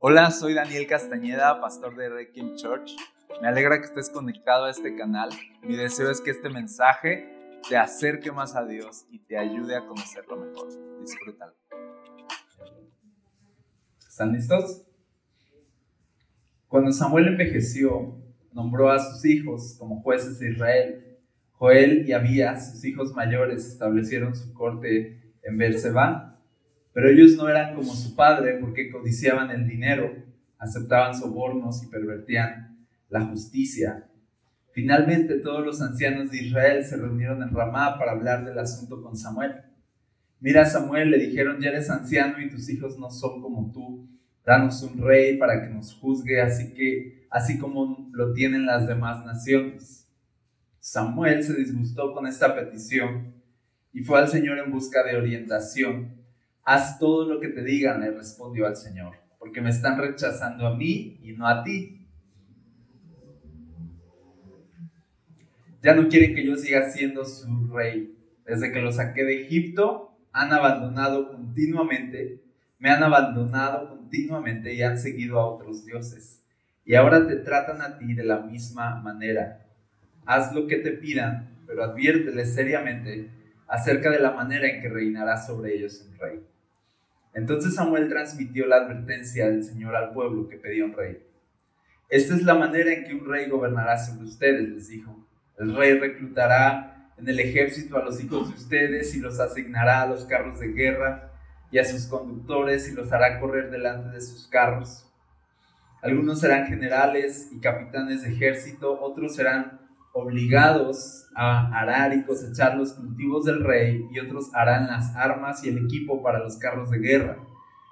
Hola, soy Daniel Castañeda, pastor de Requiem Church. Me alegra que estés conectado a este canal. Mi deseo es que este mensaje te acerque más a Dios y te ayude a conocerlo mejor. Disfrútalo. ¿Están listos? Cuando Samuel envejeció, nombró a sus hijos como jueces de Israel. Joel y Abías, sus hijos mayores, establecieron su corte en Beerseba pero ellos no eran como su padre porque codiciaban el dinero, aceptaban sobornos y pervertían la justicia. Finalmente todos los ancianos de Israel se reunieron en Ramá para hablar del asunto con Samuel. Mira Samuel, le dijeron, ya eres anciano y tus hijos no son como tú. Danos un rey para que nos juzgue, así que así como lo tienen las demás naciones. Samuel se disgustó con esta petición y fue al Señor en busca de orientación. Haz todo lo que te digan, le respondió al Señor, porque me están rechazando a mí y no a ti. Ya no quieren que yo siga siendo su rey. Desde que los saqué de Egipto, han abandonado continuamente, me han abandonado continuamente y han seguido a otros dioses. Y ahora te tratan a ti de la misma manera. Haz lo que te pidan, pero adviérteles seriamente acerca de la manera en que reinará sobre ellos un rey. Entonces Samuel transmitió la advertencia del Señor al pueblo que pedía un rey. Esta es la manera en que un rey gobernará sobre ustedes, les dijo. El rey reclutará en el ejército a los hijos de ustedes y los asignará a los carros de guerra y a sus conductores y los hará correr delante de sus carros. Algunos serán generales y capitanes de ejército, otros serán obligados a arar y cosechar los cultivos del rey, y otros harán las armas y el equipo para los carros de guerra.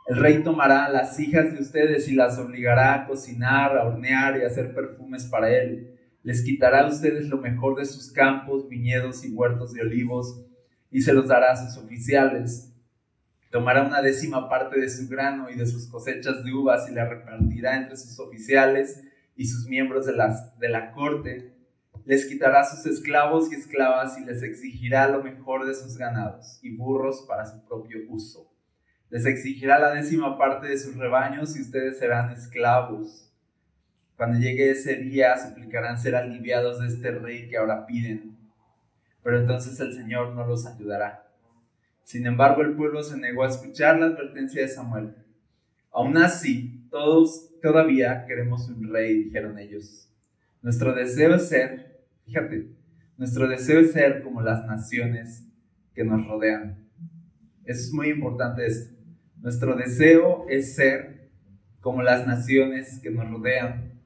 El rey tomará las hijas de ustedes y las obligará a cocinar, a hornear y a hacer perfumes para él. Les quitará a ustedes lo mejor de sus campos, viñedos y huertos de olivos, y se los dará a sus oficiales. Tomará una décima parte de su grano y de sus cosechas de uvas y la repartirá entre sus oficiales y sus miembros de, las, de la corte les quitará sus esclavos y esclavas y les exigirá lo mejor de sus ganados y burros para su propio uso. Les exigirá la décima parte de sus rebaños y ustedes serán esclavos. Cuando llegue ese día suplicarán ser aliviados de este rey que ahora piden, pero entonces el Señor no los ayudará. Sin embargo, el pueblo se negó a escuchar la advertencia de Samuel. Aún así, todos todavía queremos un rey, dijeron ellos. Nuestro deseo es ser Fíjate, nuestro deseo es ser como las naciones que nos rodean. Es muy importante esto. Nuestro deseo es ser como las naciones que nos rodean.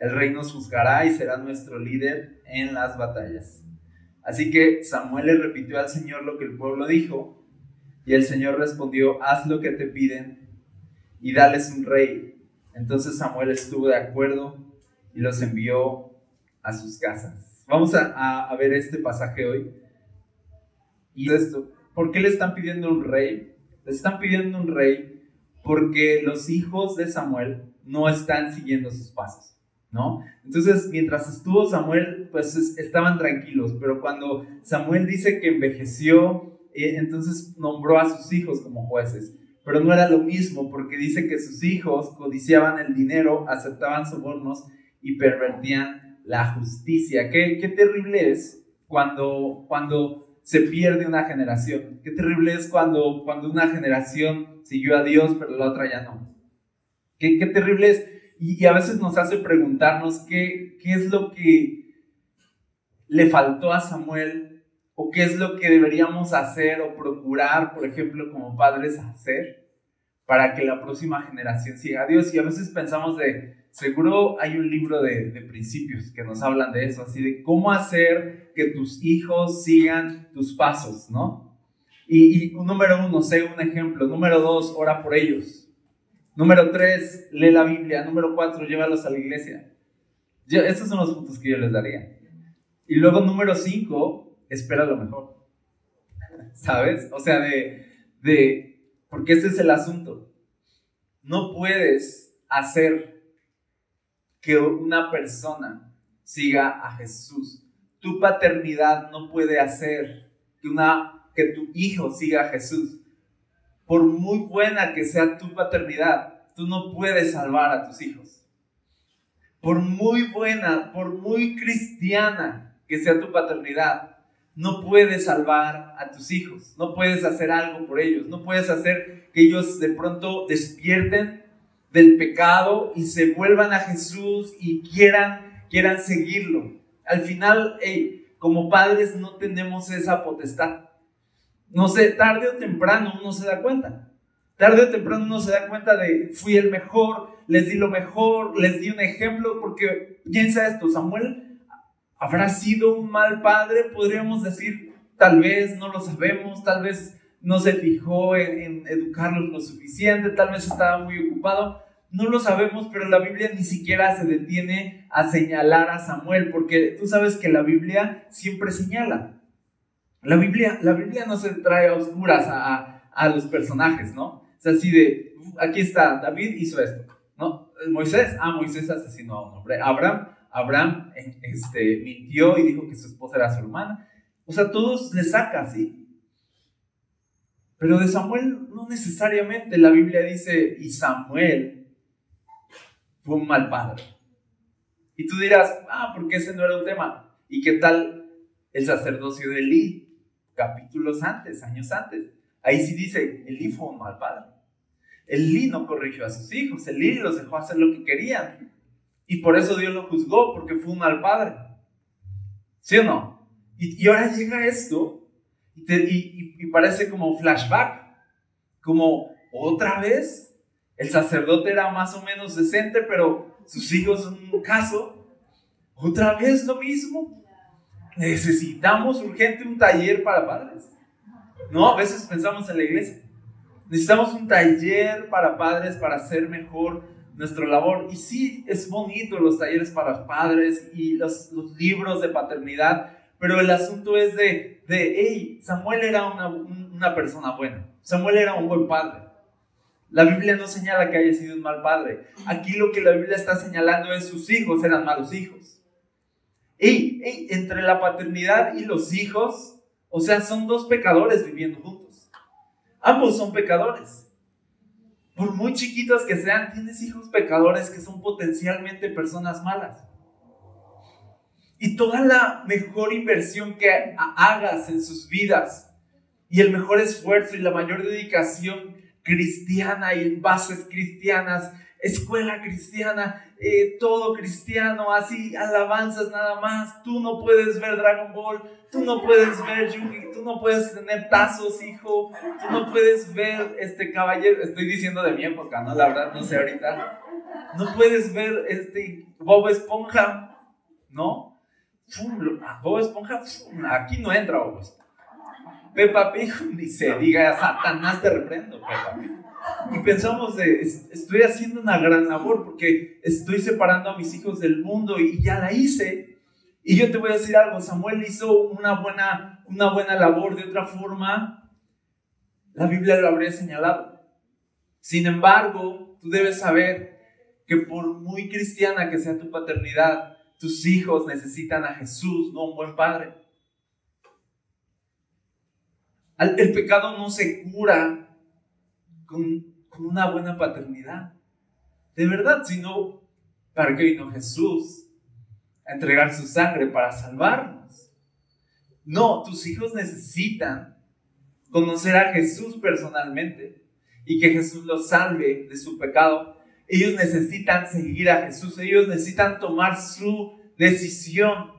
El rey nos juzgará y será nuestro líder en las batallas. Así que Samuel le repitió al Señor lo que el pueblo dijo y el Señor respondió, haz lo que te piden y dales un rey. Entonces Samuel estuvo de acuerdo y los envió a sus casas. Vamos a, ver este pasaje hoy. Y esto, ¿por qué le están pidiendo un rey? Le están pidiendo un rey porque los hijos de Samuel no están siguiendo sus pasos, ¿no? Entonces, mientras estuvo Samuel, pues estaban tranquilos, pero cuando Samuel dice que envejeció, eh, entonces nombró a sus hijos como jueces. Pero no era lo mismo, porque dice que sus hijos codiciaban el dinero, aceptaban sobornos y pervertían la justicia. Qué, qué terrible es cuando, cuando se pierde una generación. Qué terrible es cuando, cuando una generación siguió a Dios, pero la otra ya no. Qué, qué terrible es. Y, a veces nos hace preguntarnos qué, qué es lo que le faltó a Samuel o qué es lo que deberíamos hacer o procurar, por ejemplo, como padres hacer para que la próxima generación siga a Dios. Y a veces pensamos de, Seguro hay un libro de, principios que nos hablan de eso, así de cómo hacer que tus hijos sigan tus pasos, ¿no? Y, número uno, sé un ejemplo. Número dos, ora por ellos. Número tres, lee la Biblia. Número cuatro, llévalos a la iglesia. Yo, esos son los puntos que yo les daría. Y luego, número cinco, espera lo mejor. ¿Sabes? O sea, de, de, porque ese es el asunto. No puedes hacer que una persona siga a Jesús. Tu paternidad no puede hacer que, una, que tu hijo siga a Jesús. Por muy buena que sea tu paternidad, tú no puedes salvar a tus hijos. Por muy buena, por muy cristiana que sea tu paternidad, no puedes salvar a tus hijos, no puedes hacer algo por ellos, no puedes hacer que ellos de pronto despierten del pecado y se vuelvan a Jesús y quieran, quieran seguirlo. Al final, como padres no tenemos esa potestad. No sé, tarde o temprano uno se da cuenta. Tarde o temprano uno se da cuenta de, fui el mejor, les di lo mejor, les di un ejemplo, porque piensa esto, Samuel habrá sido un mal padre, podríamos decir, tal vez, no lo sabemos, tal vez no se fijó en, educarlos lo suficiente, tal vez estaba muy ocupado, no lo sabemos, pero la Biblia ni siquiera se detiene a señalar a Samuel, porque tú sabes que la Biblia siempre señala. La Biblia, la Biblia no se trae a oscuras a, a los personajes, ¿no? Es así de, aquí está, David hizo esto, ¿no? Moisés, ah, Moisés asesinó a un hombre. Abraham, Abraham este, mintió y dijo que su esposa era su hermana. O sea, todos le saca así. Pero de Samuel no necesariamente. La Biblia dice, y Samuel fue un mal padre. Y tú dirás, ah, porque ese no era un tema. ¿Y qué tal el sacerdocio de Elí? Capítulos antes, años antes. Ahí sí dice, Elí fue un mal padre. Elí no corrigió a sus hijos, Elí los dejó hacer lo que querían. Y por eso Dios lo juzgó, porque fue un mal padre. ¿Sí o no? Y, ahora llega esto y, parece como flashback, como otra vez el sacerdote era más o menos decente, pero sus hijos son un caso. Otra vez lo mismo. Necesitamos urgente un taller para padres. No, a veces pensamos en la iglesia. Necesitamos un taller para padres para hacer mejor nuestra labor. Y sí, es bonito los talleres para padres y los libros de paternidad, pero el asunto es de, de hey, Samuel era una, una persona buena. Samuel era un buen padre. La Biblia no señala que haya sido un mal padre. Aquí lo que la Biblia está señalando es sus hijos eran malos hijos. Y entre la paternidad y los hijos o sea, son dos pecadores viviendo juntos. Ambos son pecadores. Por muy chiquitos que sean, tienes hijos pecadores que son potencialmente personas malas. Y toda la mejor inversión que hagas en sus vidas y el mejor esfuerzo y la mayor dedicación cristiana y bases cristianas escuela cristiana, eh, todo cristiano, así, alabanzas nada más. Tú no puedes ver Dragon Ball, tú no puedes ver Yugi, tú no puedes tener tazos, hijo, tú no puedes ver este caballero. Estoy diciendo de mi época, ¿no? La verdad, no sé ahorita. No puedes ver este Bob Esponja, ¿no? Bob Esponja, aquí no entra Bob Esponja. Peppa Pig, ni se diga, Satanás te reprendo, Peppa Pig. Y pensamos de, estoy haciendo una gran labor porque estoy separando a mis hijos del mundo y ya la hice. Y yo te voy a decir algo, Samuel hizo una buena, una buena labor de otra forma, la Biblia lo habría señalado. Sin embargo, tú debes saber que por muy cristiana que sea tu paternidad, tus hijos necesitan a Jesús, no un buen padre. El pecado no se cura con, una buena paternidad. De verdad, sino para qué vino Jesús a entregar su sangre para salvarnos. No, tus hijos necesitan conocer a Jesús personalmente y que Jesús los salve de su pecado. Ellos necesitan seguir a Jesús, ellos necesitan tomar su decisión.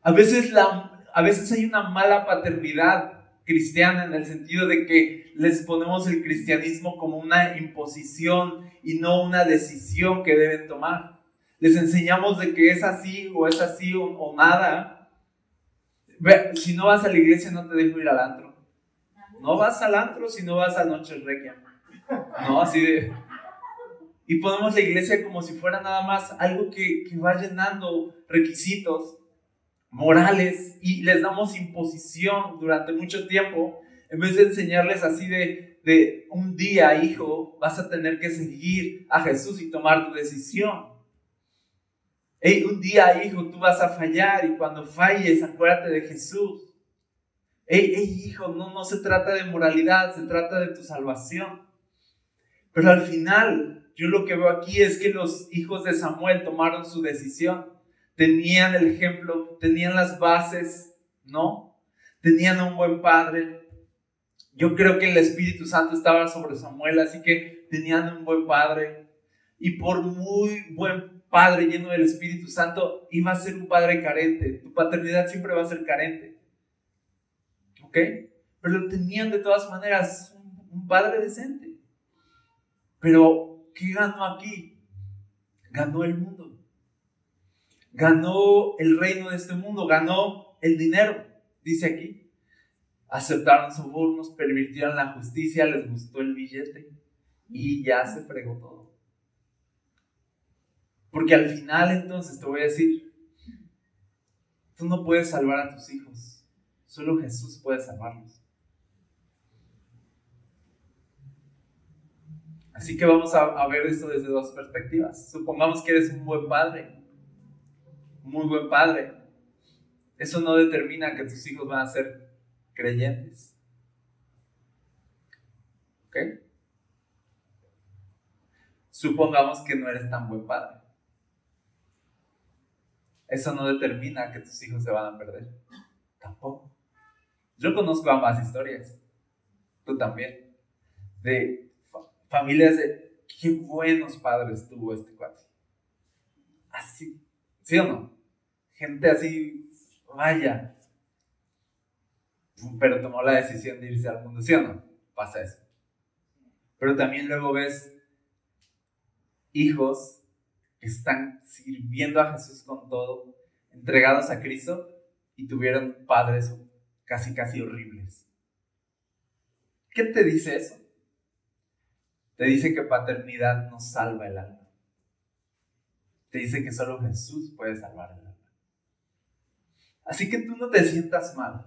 A veces, la, a hay una mala paternidad cristiana en el sentido de que les ponemos el cristianismo como una imposición y no una decisión que deben tomar. Les enseñamos de que es así o es así o, nada. Si no vas a la iglesia no te dejo ir al antro. No vas al antro si no vas a Noche Requiem. No, así de... Y ponemos la iglesia como si fuera nada más algo que, que va llenando requisitos morales y les damos imposición durante mucho tiempo, en vez de enseñarles así de, de un día, hijo, vas a tener que seguir a Jesús y tomar tu decisión. Hey, un día, hijo, tú vas a fallar y cuando falles, acuérdate de Jesús. Hey, hey, hijo, no, no se trata de moralidad, se trata de tu salvación. Pero al final, yo lo que veo aquí es que los hijos de Samuel tomaron su decisión. Tenían el ejemplo, tenían las bases, ¿no? Tenían un buen padre. Yo creo que el Espíritu Santo estaba sobre Samuel, así que tenían un buen padre. Y por muy buen padre lleno del Espíritu Santo, iba a ser un padre carente. Tu paternidad siempre va a ser carente. ¿Ok? Pero tenían de todas maneras un padre decente. Pero, ¿qué ganó aquí? Ganó el mundo. Ganó el reino de este mundo, ganó el dinero, dice aquí. Aceptaron sobornos, pervirtieron la justicia, les gustó el billete y ya se fregó todo. Porque al final entonces te voy a decir, tú no puedes salvar a tus hijos, solo Jesús puede salvarlos. Así que vamos a, ver esto desde dos perspectivas. Supongamos que eres un buen padre, muy buen padre. Eso no determina que tus hijos van a ser creyentes. ¿Ok? Supongamos que no eres tan buen padre. Eso no determina que tus hijos se van a perder. Tampoco. Yo conozco ambas historias. Tú también. De familias de qué buenos padres tuvo este cuate. Así, ¿sí o no? Gente así, vaya. Pero tomó la decisión de irse al mundo, ¿sí o no? Pasa eso. Pero también luego ves hijos que están sirviendo a Jesús con todo, entregados a Cristo y tuvieron padres casi, casi horribles. ¿Qué te dice eso? Te dice que paternidad no salva el alma. Te dice que solo Jesús puede salvar el alma. Así que tú no te sientas mal.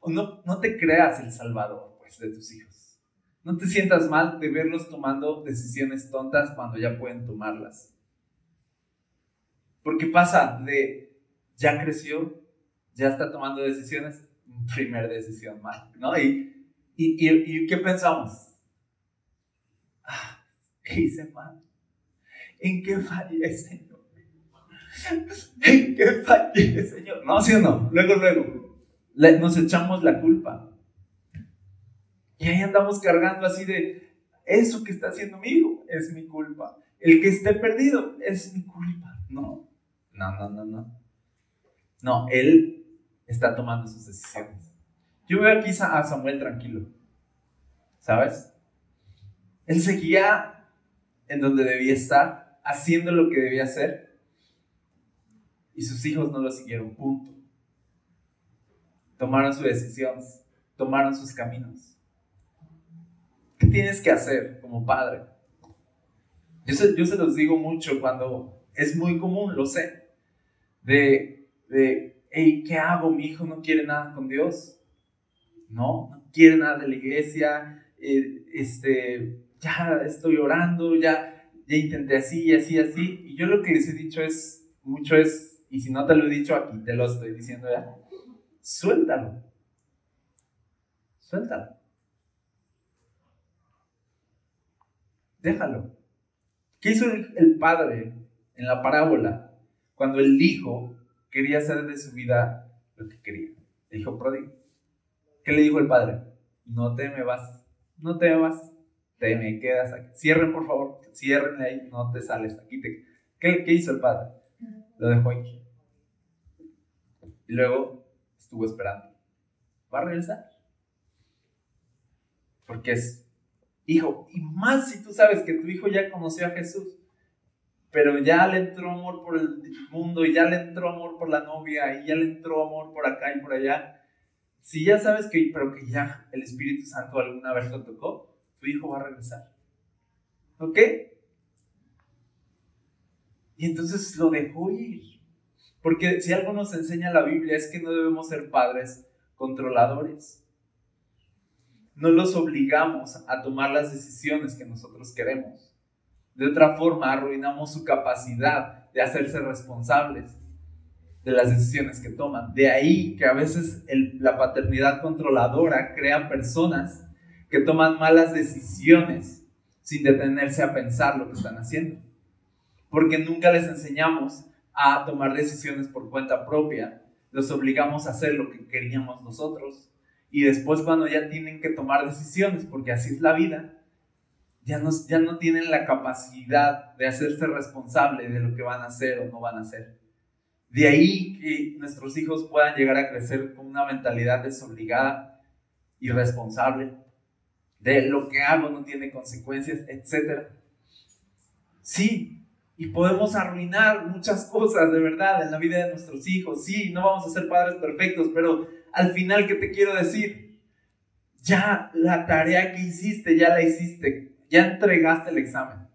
O no, no te creas el salvador pues, de tus hijos. No te sientas mal de verlos tomando decisiones tontas cuando ya pueden tomarlas. Porque pasa de ya creció, ya está tomando decisiones, primer decisión mal, ¿no? Y, y, y, y ¿qué pensamos? ¿Qué hice mal? ¿En qué fallé, Señor? ¿En qué fallé, Señor? No, ¿sí o no? Luego, luego, nos echamos la culpa. Y ahí andamos cargando así de, eso que está haciendo mi hijo es mi culpa. El que esté perdido es mi culpa. No, no, no, no, no. No, él está tomando sus decisiones. Yo veo aquí a Samuel tranquilo. ¿Sabes? Él seguía en donde debía estar, haciendo lo que debía hacer, y sus hijos no lo siguieron, punto. Tomaron su decisión, tomaron sus caminos. ¿Qué tienes que hacer como padre? Yo se, yo se los digo mucho cuando es muy común, lo sé, de, de, hey, ¿qué hago? Mi hijo no quiere nada con Dios. No, no quiere nada de la iglesia, eh, este, ya estoy orando, ya, ya intenté así, y así, así. Y yo lo que les he dicho es, mucho es, y si no te lo he dicho aquí, te lo estoy diciendo ya, suéltalo. Suéltalo. Déjalo. ¿Qué hizo el, padre en la parábola cuando el hijo quería hacer de su vida lo que quería? El hijo pródigo. ¿Qué le dijo el padre? No te me vas, no te me vas te me quedas aquí. Cierren, por favor, cierren ahí, no te sales aquí. ¿Qué, ¿Qué, hizo el padre? Lo dejó aquí. Y luego estuvo esperando. ¿Va a regresar? Porque es hijo. Y más si tú sabes que tu hijo ya conoció a Jesús, pero ya le entró amor por el mundo, y ya le entró amor por la novia, y ya le entró amor por acá y por allá. Si ya sabes que, pero que ya el Espíritu Santo alguna vez lo tocó, tu hijo va a regresar. ¿Ok? Y entonces lo dejó ir. Porque si algo nos enseña la Biblia es que no debemos ser padres controladores. No los obligamos a tomar las decisiones que nosotros queremos. De otra forma, arruinamos su capacidad de hacerse responsables de las decisiones que toman. De ahí que a veces la paternidad controladora crea personas que toman malas decisiones sin detenerse a pensar lo que están haciendo. Porque nunca les enseñamos a tomar decisiones por cuenta propia. Los obligamos a hacer lo que queríamos nosotros. Y después cuando ya tienen que tomar decisiones, porque así es la vida, ya no, ya no tienen la capacidad de hacerse responsable de lo que van a hacer o no van a hacer. De ahí que nuestros hijos puedan llegar a crecer con una mentalidad desobligada, irresponsable, de lo que hago no tiene consecuencias, etc. Sí, y podemos arruinar muchas cosas de verdad en la vida de nuestros hijos. Sí, no vamos a ser padres perfectos, pero al final, ¿qué te quiero decir? Ya la tarea que hiciste, ya la hiciste, ya entregaste el examen,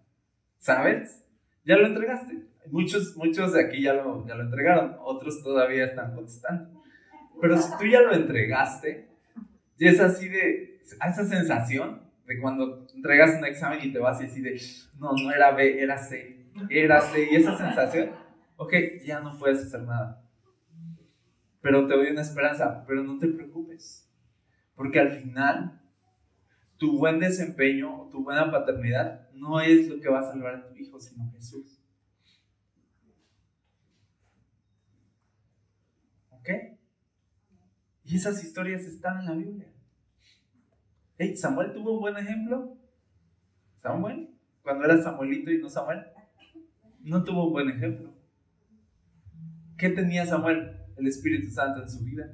¿sabes? Ya lo entregaste. Muchos, muchos de aquí ya lo, ya lo entregaron, otros todavía están contestando. Pero si tú ya lo entregaste, ya es así de, esa sensación de cuando entregas un examen y te vas y así de, no, no era B, era C, era C, y esa sensación, ok, ya no puedes hacer nada. Pero te doy una esperanza, pero no te preocupes, porque al final tu buen desempeño, tu buena paternidad, no es lo que va a salvar a tu hijo, sino Jesús. Y esas historias están en la Biblia. Hey, ¿Samuel tuvo un buen ejemplo? ¿Samuel? Cuando era Samuelito y no Samuel. No tuvo un buen ejemplo. ¿Qué tenía Samuel? El Espíritu Santo en su vida.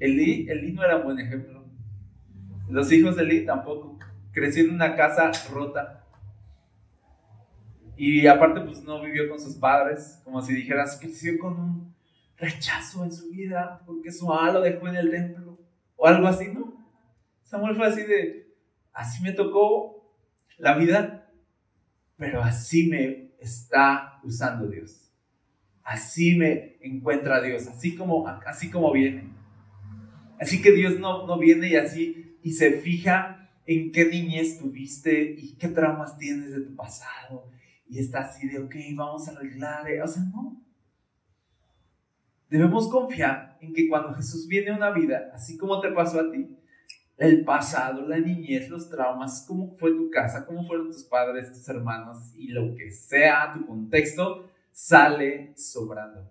Elí, Elí no era un buen ejemplo. Los hijos de Elí tampoco. Creció en una casa rota. Y aparte, pues no vivió con sus padres. Como si dijeras, creció con un rechazo en su vida porque su mamá lo dejó en el templo o algo así, ¿no? Samuel fue así de, así me tocó la vida, pero así me está usando Dios. Así me encuentra Dios, así como, así como viene. Así que Dios no, no viene y así y se fija en qué niñez tuviste y qué traumas tienes de tu pasado. Y está así de, ok, vamos a arreglar. O sea, no. Debemos confiar en que cuando Jesús viene a una vida, así como te pasó a ti, el pasado, la niñez, los traumas, cómo fue tu casa, cómo fueron tus padres, tus hermanos y lo que sea tu contexto, sale sobrando.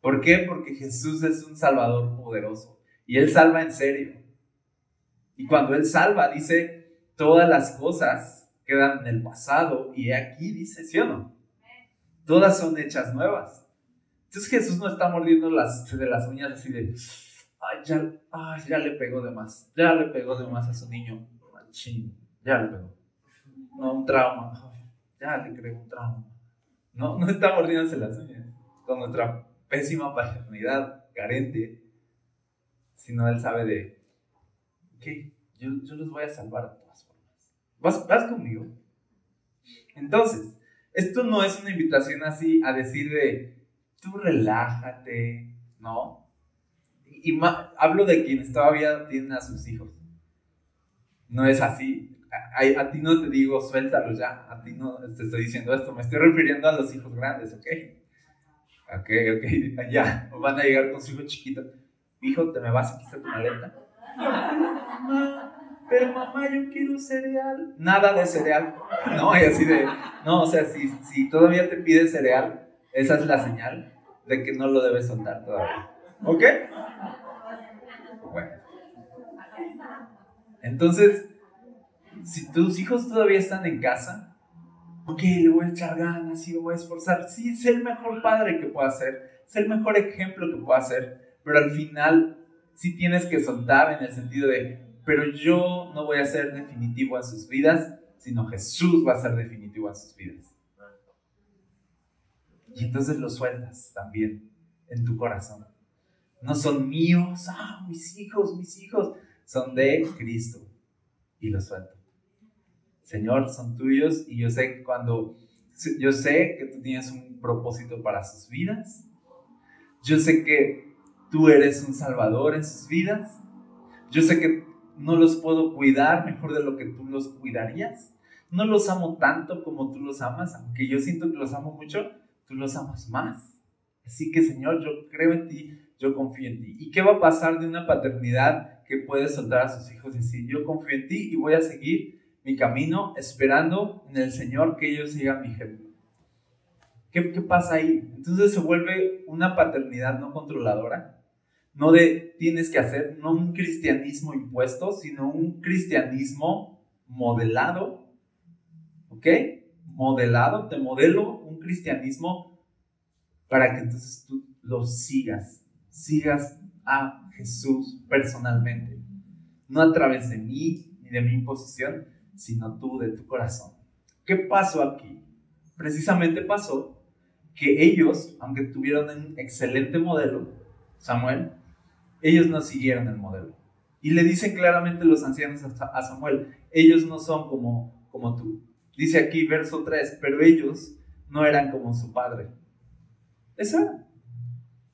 ¿Por qué? Porque Jesús es un salvador poderoso y Él salva en serio. Y cuando Él salva, dice, todas las cosas quedan en el pasado y aquí dice, ¿sí o no? Todas son hechas nuevas. Entonces Jesús no está mordiendo las, de las uñas así de, ay ya, ay, ya le pegó de más, ya le pegó de más a su niño, machín, ya le pegó. No, un trauma, ya le creo un trauma. No, no está mordiéndose las uñas con nuestra pésima paternidad carente, sino él sabe de, ok, yo, yo los voy a salvar de todas formas. ¿Vas, ¿Vas conmigo? Entonces, esto no es una invitación así a decir de, tú relájate, ¿no? Y, hablo de quienes todavía tienen a sus hijos. No es así. A, a, ti no te digo, suéltalo ya. A ti no te estoy diciendo esto. Me estoy refiriendo a los hijos grandes, ¿ok? Ok, ok, ya. Van a llegar con su hijo chiquito. Hijo, ¿te me vas a quitar tu maleta? pero mamá, yo quiero cereal. Nada de cereal. No, y así de. No, o sea, si, si todavía te pide cereal, esa es la señal de que no lo debes soltar todavía. ¿Ok? Bueno. Entonces, si tus hijos todavía están en casa, ok, le voy a echar ganas y lo voy a esforzar. Sí, es el mejor padre que pueda ser, es el mejor ejemplo que pueda ser, pero al final sí tienes que soltar en el sentido de, pero yo no voy a ser definitivo en sus vidas, sino Jesús va a ser definitivo en sus vidas. Y entonces lo sueltas también en tu corazón. No son míos, ah, mis hijos, mis hijos, son de Cristo. Y lo suelto. Señor, son tuyos y yo sé cuando, yo sé que tú tienes un propósito para sus vidas. Yo sé que tú eres un salvador en sus vidas. Yo sé que no los puedo cuidar mejor de lo que tú los cuidarías. No los amo tanto como tú los amas, aunque yo siento que los amo mucho, tú los amas más. Así que Señor, yo creo en ti, yo confío en ti. ¿Y qué va a pasar de una paternidad que puede soltar a sus hijos y decir, yo confío en ti y voy a seguir mi camino, esperando en el Señor que ellos sigan mi ejemplo. ¿Qué, ¿Qué pasa ahí? Entonces se vuelve una paternidad no controladora, no de tienes que hacer, no un cristianismo impuesto, sino un cristianismo modelado, ¿ok? Modelado, te modelo un cristianismo para que entonces tú lo sigas, sigas a Jesús personalmente, no a través de mí ni de mi imposición, sino tú de tu corazón. ¿Qué pasó aquí? Precisamente pasó que ellos, aunque tuvieron un excelente modelo, Samuel, ellos no siguieron el modelo. Y le dicen claramente los ancianos a Samuel, ellos no son como, como tú. Dice aquí verso 3, pero ellos no eran como su padre. Eso.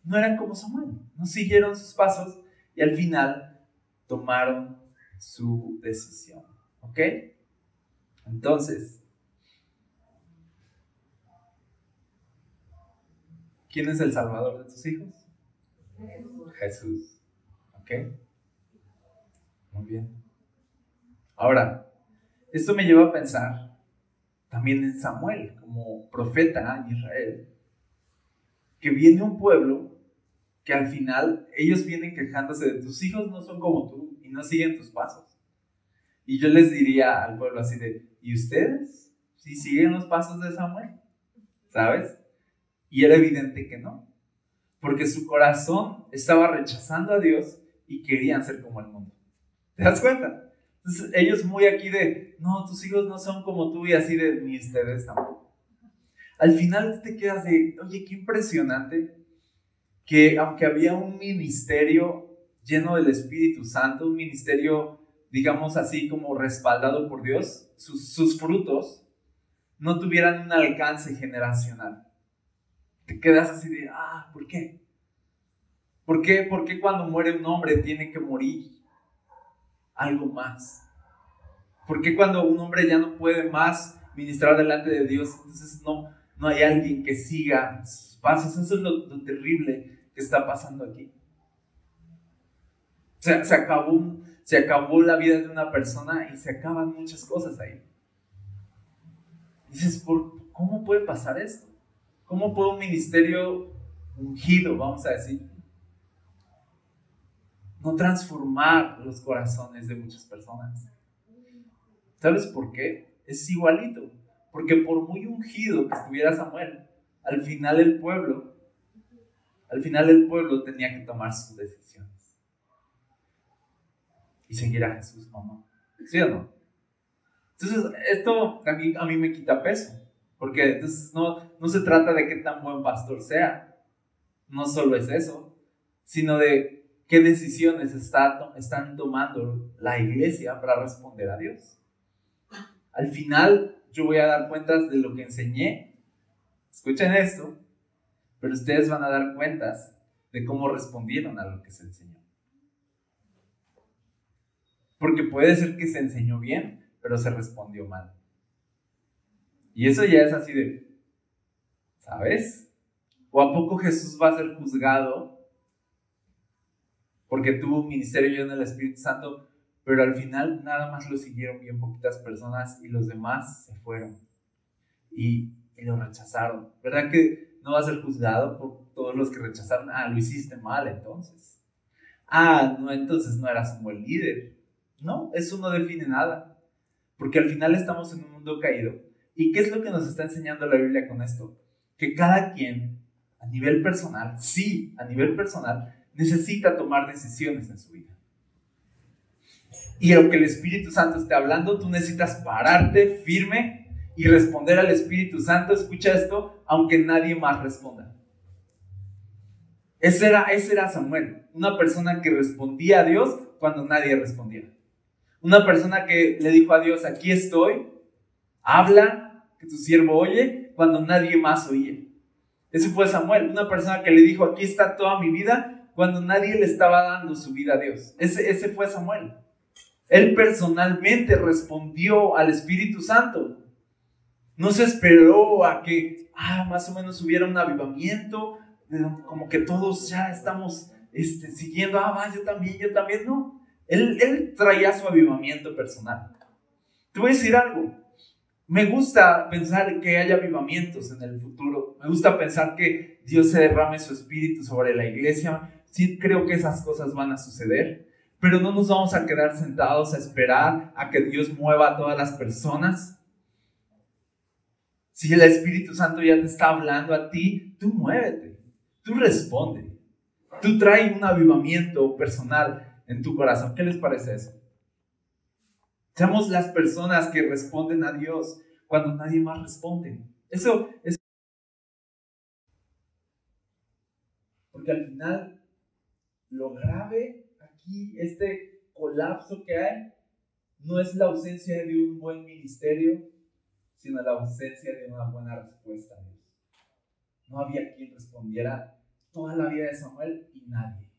No eran como Samuel. No siguieron sus pasos y al final tomaron su decisión. ¿Ok? Entonces, ¿quién es el salvador de tus hijos? Jesús. ¿Ok? Muy bien. Ahora, esto me lleva a pensar también en Samuel como profeta en Israel, que viene un pueblo que al final ellos vienen quejándose de tus hijos no son como tú y no siguen tus pasos. Y yo les diría al pueblo así de, ¿y ustedes? ¿Sí siguen los pasos de Samuel? ¿Sabes? Y era evidente que no, porque su corazón estaba rechazando a Dios y querían ser como el mundo. ¿Te das cuenta? Entonces ellos muy aquí de, no, tus hijos no son como tú y así de, ni ustedes tampoco. Al final te quedas de, oye, qué impresionante que aunque había un ministerio lleno del Espíritu Santo, un ministerio digamos así, como respaldado por Dios, sus, frutos no tuvieran un alcance generacional. Te quedas así de, ah, ¿por qué? ¿Por qué? ¿Por qué cuando muere un hombre tiene que morir algo más? ¿Por qué cuando un hombre ya no puede más ministrar delante de Dios, entonces no, no hay alguien que siga sus pasos? Eso es lo, terrible que está pasando aquí. Se, se acabó se acabó la vida de una persona y se acaban muchas cosas ahí. Dices, ¿por, ¿cómo puede pasar esto? ¿Cómo puede un ministerio ungido, vamos a decir, no transformar los corazones de muchas personas? ¿Sabes por qué? Es igualito. Porque por muy ungido que estuviera Samuel, al final el pueblo, al final el pueblo tenía que tomar sus decisiones y seguir a Jesús o no. ¿Sí o no? Entonces, esto a mí, a mí me quita peso, porque entonces no, no se trata de qué tan buen pastor sea, no solo es eso, sino de qué decisiones está, están tomando la iglesia para responder a Dios. Al final, yo voy a dar cuentas de lo que enseñé. Escuchen esto, pero ustedes van a dar cuentas de cómo respondieron a lo que se enseñó. Porque puede ser que se enseñó bien, pero se respondió mal. Y eso ya es así de, ¿sabes? ¿O a poco Jesús va a ser juzgado porque tuvo un ministerio lleno del Espíritu Santo, pero al final nada más lo siguieron bien poquitas personas y los demás se fueron y, y lo rechazaron? ¿Verdad que no va a ser juzgado por todos los que rechazaron? Ah, lo hiciste mal entonces. Ah, no, entonces no eras un buen líder. No, eso no define nada. Porque al final estamos en un mundo caído. ¿Y qué es lo que nos está enseñando la Biblia con esto? Que cada quien, a nivel personal, sí, a nivel personal, necesita tomar decisiones en su vida. Y aunque el Espíritu Santo esté hablando, tú necesitas pararte firme y responder al Espíritu Santo. Escucha esto, aunque nadie más responda. Ese era, ese era Samuel, una persona que respondía a Dios cuando nadie respondía. Una persona que le dijo a Dios, aquí estoy, habla, que tu siervo oye, cuando nadie más oía. Ese fue Samuel, una persona que le dijo, aquí está toda mi vida, cuando nadie le estaba dando su vida a Dios. Ese, ese fue Samuel. Él personalmente respondió al Espíritu Santo. No se esperó a que, ah, más o menos hubiera un avivamiento, como que todos ya estamos este, siguiendo, ah, va, yo también, yo también, no. Él, traía su avivamiento personal. Te voy a decir algo. Me gusta pensar que haya avivamientos en el futuro. Me gusta pensar que Dios se derrame su espíritu sobre la iglesia. Sí creo que esas cosas van a suceder. Pero no nos vamos a quedar sentados a esperar a que Dios mueva a todas las personas. Si el Espíritu Santo ya te está hablando a ti, tú muévete, tú responde, tú trae un avivamiento personal en tu corazón. ¿Qué les parece eso? Seamos las personas que responden a Dios cuando nadie más responde. Eso es... Porque al final, lo grave aquí, este colapso que hay, no es la ausencia de un buen ministerio, sino la ausencia de una buena respuesta a Dios. No había quien respondiera toda la vida de Samuel y nadie,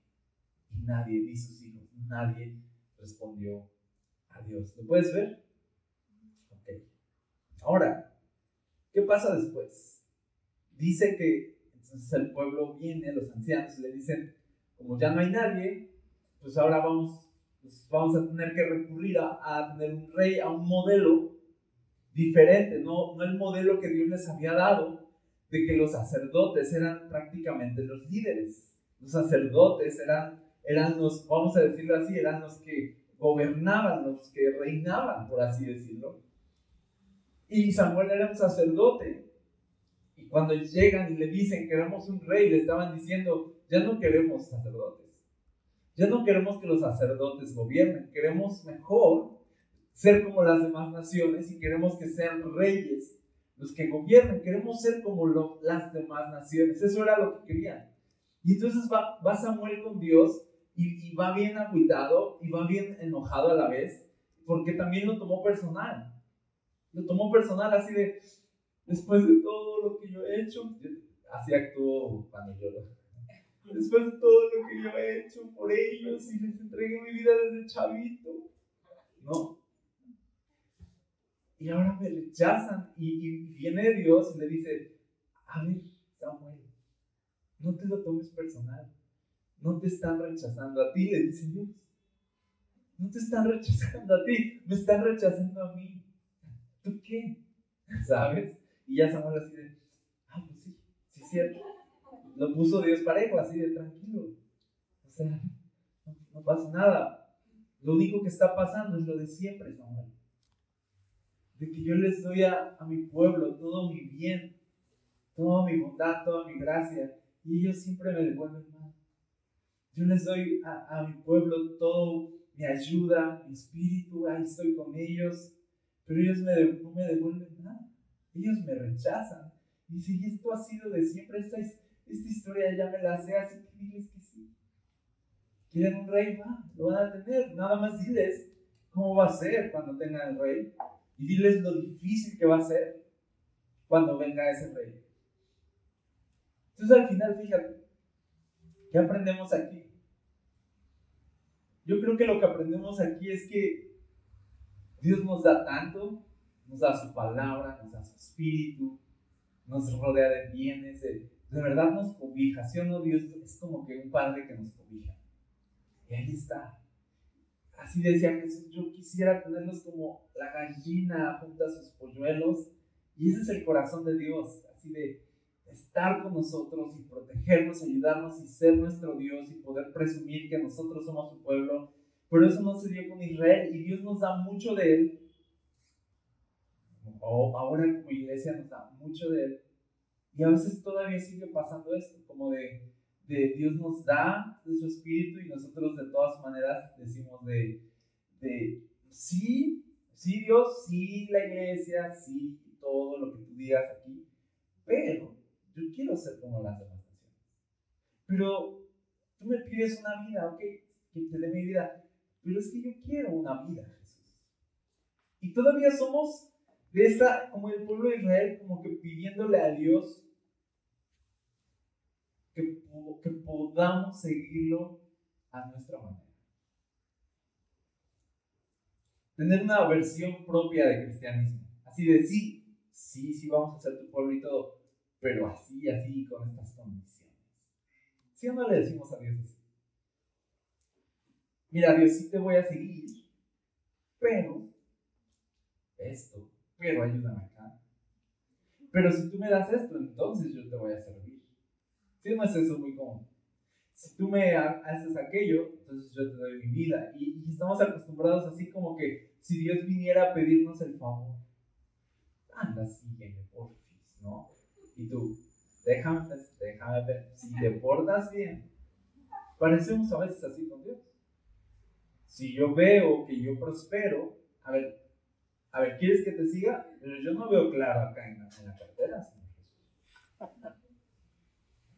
y nadie, ni sus hijos, nadie respondió Dios. ¿Lo puedes ver? Ok. Ahora, ¿qué pasa después? Dice que entonces el pueblo viene, los ancianos, le dicen, como ya no hay nadie, pues ahora vamos, pues vamos a tener que recurrir a, a, tener un rey, a un modelo diferente, no, no el modelo que Dios les había dado, de que los sacerdotes eran prácticamente los líderes. Los sacerdotes eran, eran los, vamos a decirlo así, eran los que gobernaban, los que reinaban, por así decirlo. Y Samuel era un sacerdote. Y cuando llegan y le dicen, queremos un rey, le estaban diciendo, ya no queremos sacerdotes. Ya no queremos que los sacerdotes gobiernen. Queremos mejor ser como las demás naciones y queremos que sean reyes los que gobiernen. Queremos ser como las demás naciones. Eso era lo que querían. Y entonces va, va Samuel con Dios y, va bien agüitado y va bien enojado a la vez, porque también lo tomó personal. Lo tomó personal así de, después de todo lo que yo he hecho, así actuó cuando lloró. Después de todo lo que yo he hecho por ellos y les entregué mi vida desde chavito. No. Y ahora me rechazan y, viene Dios y le dice, a ver, Samuel, no te lo tomes personal no te están rechazando a ti, le dice Dios. No te están rechazando a ti, me están rechazando a mí. ¿Tú qué? ¿Sabes? Y ya Samuel así de, ah, pues sí, sí es cierto. Lo puso Dios parejo, así de tranquilo. O sea, no, pasa nada. Lo único que está pasando es lo de siempre, Samuel. De que yo les doy a, a mi pueblo todo mi bien, toda mi bondad, toda mi gracia, y ellos siempre me devuelven mal. Yo les doy a, mi pueblo todo mi ayuda, mi espíritu, ahí estoy con ellos, pero ellos no me devuelven nada. Ellos me rechazan. Y si esto ha sido de siempre, esta, esta historia ya me la sé, así que diles que sí. ¿Quieren un rey? Va, lo van a tener. Nada más diles cómo va a ser cuando tengan el rey. Y diles lo difícil que va a ser cuando venga ese rey. Entonces al final, fíjate, ¿qué aprendemos aquí? Yo creo que lo que aprendemos aquí es que Dios nos da tanto, nos da su palabra, nos da su espíritu, nos rodea de bienes, de, verdad nos cobija, ¿sí o no? Dios es como que un padre que nos cobija. Y ahí está. Así decía Jesús, yo quisiera tenerlos como la gallina junto a sus polluelos. Y ese es el corazón de Dios, así de estar con nosotros y protegernos, ayudarnos y ser nuestro Dios y poder presumir que nosotros somos su pueblo. Pero eso no se dio con Israel y Dios nos da mucho de él. O ahora como iglesia nos da mucho de él. Y a veces todavía sigue pasando esto, como de, de Dios nos da de su espíritu y nosotros de todas maneras decimos de, de sí, sí Dios, sí la iglesia, sí todo lo que tú digas aquí, pero yo quiero ser como las demás naciones. Pero tú me pides una vida, ok, que te dé mi vida. Pero es que yo quiero una vida, Jesús. Y todavía somos de esta, como el pueblo de Israel, como que pidiéndole a Dios que, que podamos seguirlo a nuestra manera. Tener una versión propia de cristianismo. Así de sí, sí, sí, vamos a ser tu pueblo y todo pero así, así, con estas condiciones. ¿Sí o no le decimos a Dios así? Mira, Dios, sí te voy a seguir, pero esto, pero ayúdame acá. Pero si tú me das esto, entonces yo te voy a servir. Si no es eso muy común. Si tú me haces aquello, entonces yo te doy mi vida. Y, y estamos acostumbrados así como que si Dios viniera a pedirnos el favor, anda, sígueme, porfis, ¿no? Y tú, déjame, déjame ver, si te portas bien, parecemos a veces así con Dios. Si yo veo que yo prospero, a ver, a ver, ¿quieres que te siga? Pero yo no veo claro acá en la, en la cartera, Señor Jesús.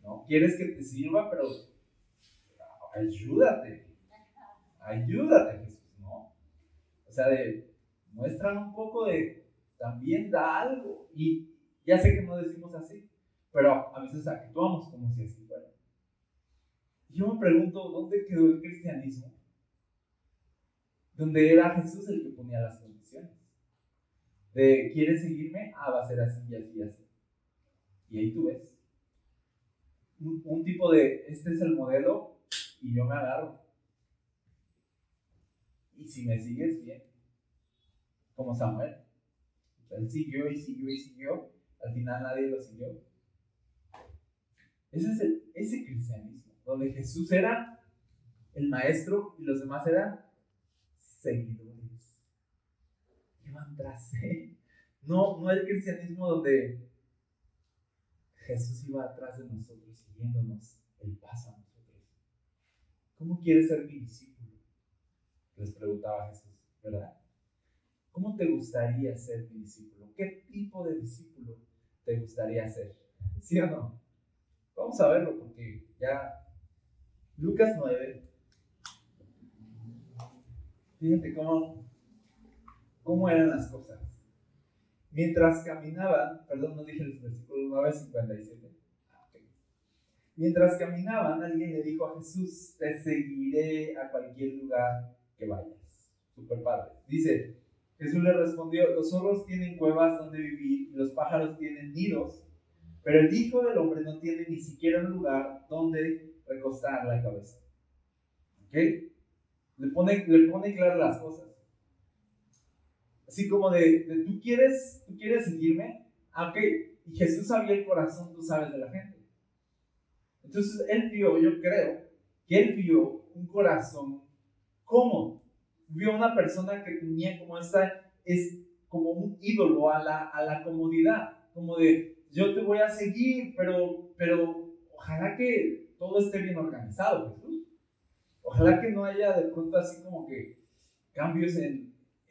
¿No? ¿Quieres que te sirva? Pero ayúdate. Ayúdate, Jesús, ¿no? O sea, de, muéstrame un poco de, también da algo. Y ya sé que no decimos así, pero a veces actuamos como si así fuera. Yo me pregunto, ¿dónde quedó el cristianismo? Donde era Jesús el que ponía las condiciones. De, ¿quieres seguirme? Ah, va a ser así y así y así. Y ahí tú ves. Un, tipo de, este es el modelo y yo me agarro. Y si me sigues, bien. Como Samuel. Él siguió y siguió y siguió. Al final nadie lo siguió. Ese es el, ese cristianismo, donde Jesús era el maestro y los demás eran seguidores. Iban tras él. No, no el cristianismo donde Jesús iba atrás de nosotros, siguiéndonos el paso a nosotros. ¿Cómo quieres ser mi discípulo? Les preguntaba Jesús, ¿verdad? ¿Cómo te gustaría ser mi discípulo? ¿Qué tipo de discípulo te gustaría ser? ¿Sí o no? Vamos a verlo porque ya Lucas 9. Fíjate cómo, cómo eran las cosas. Mientras caminaban, perdón, no dije el versículo 9, 57. Mientras caminaban, alguien le dijo a Jesús, te seguiré a cualquier lugar que vayas. Super padre. Dice, Jesús le respondió, los zorros tienen cuevas donde vivir los pájaros tienen nidos, pero el Hijo del Hombre no tiene ni siquiera un lugar donde recostar la cabeza. ¿Ok? Le pone, le pone claras las cosas. Así como de, ¿tú, quieres, ¿tú quieres seguirme? Ah, ok. Y Jesús sabía el corazón, tú sabes, de la gente. Entonces él vio, yo creo, que él vio un corazón cómodo vio una persona que tenía como esta, es como un ídolo a la, a la comodidad, como de yo te voy a seguir, pero, pero ojalá que todo esté bien organizado, Jesús. Ojalá que no haya de pronto así como que cambios en,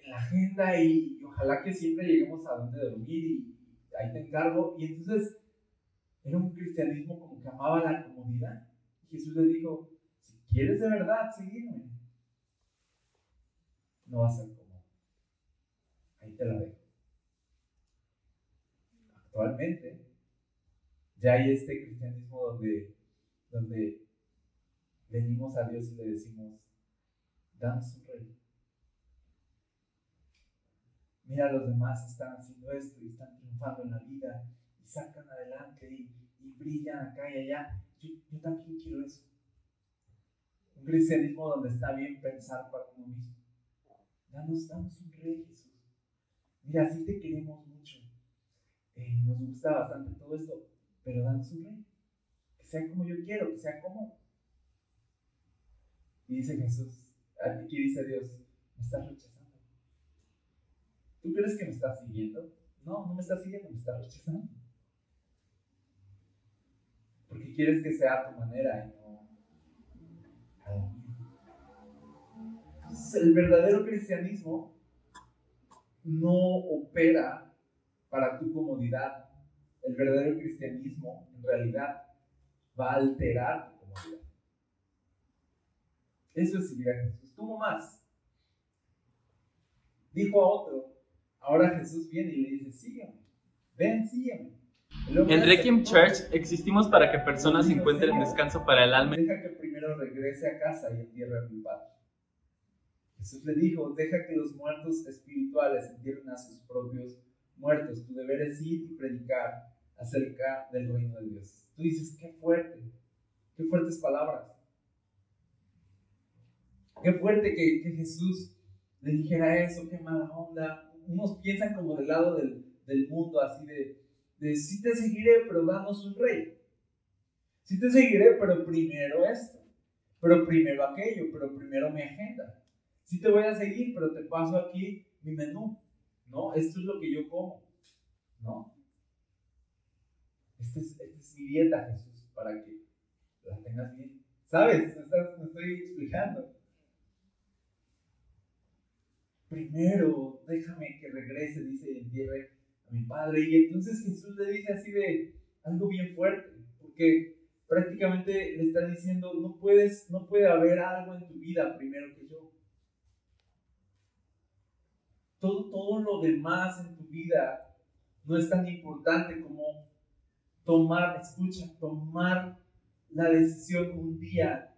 la agenda y, ojalá que siempre lleguemos a donde dormir y ahí te encargo. Y entonces era un cristianismo como que amaba la comodidad. Jesús le dijo, si quieres de verdad seguirme, no va a ser como. Ahí te la dejo. Actualmente ya hay este cristianismo donde, donde venimos a Dios y le decimos, danos un rey. Mira, los demás están haciendo esto y están triunfando en la vida y sacan adelante y, brillan acá y allá. Yo, yo también quiero eso. Un cristianismo donde está bien pensar para uno mismo danos un rey, Jesús. Mira, sí te queremos mucho. Eh, nos gusta bastante todo esto, pero danos un rey. Que sea como yo quiero, que sea como. Y dice Jesús, aquí dice Dios, me estás rechazando. ¿Tú crees que me estás siguiendo? No, no me estás siguiendo, me estás rechazando. Porque quieres que sea a tu manera y no a mía el verdadero cristianismo no opera para tu comodidad. El verdadero cristianismo en realidad va a alterar tu comodidad. Eso es seguir Jesús. ¿Cómo más? Dijo a otro, ahora Jesús viene y le dice, sígueme, ven, sígueme. En Requiem Church existimos para que personas encuentren descanso para el alma. Deja que primero regrese a casa y entierre a mi padre. Jesús le dijo, deja que los muertos espirituales entierren a sus propios muertos. Tu deber es ir y predicar acerca del reino de Dios. Tú dices, qué fuerte, qué fuertes palabras. Qué fuerte que, que Jesús le dijera eso, qué mala onda. Unos piensan como del lado del, del mundo, así de, de sí te seguiré, pero damos un rey. Sí te seguiré, pero primero esto, pero primero aquello, pero primero mi agenda. Sí te voy a seguir, pero te paso aquí mi menú. ¿No? Esto es lo que yo como. ¿No? Esta es, esta es mi dieta, Jesús, para que la tengas bien. ¿Sabes? Me estoy explicando. Primero, déjame que regrese, dice, entierre a mi padre. Y entonces Jesús le dice así de algo bien fuerte, porque prácticamente le está diciendo, no puedes, no puede haber algo en tu vida primero que yo. Todo, todo lo demás en tu vida no es tan importante como tomar, escucha, tomar la decisión un día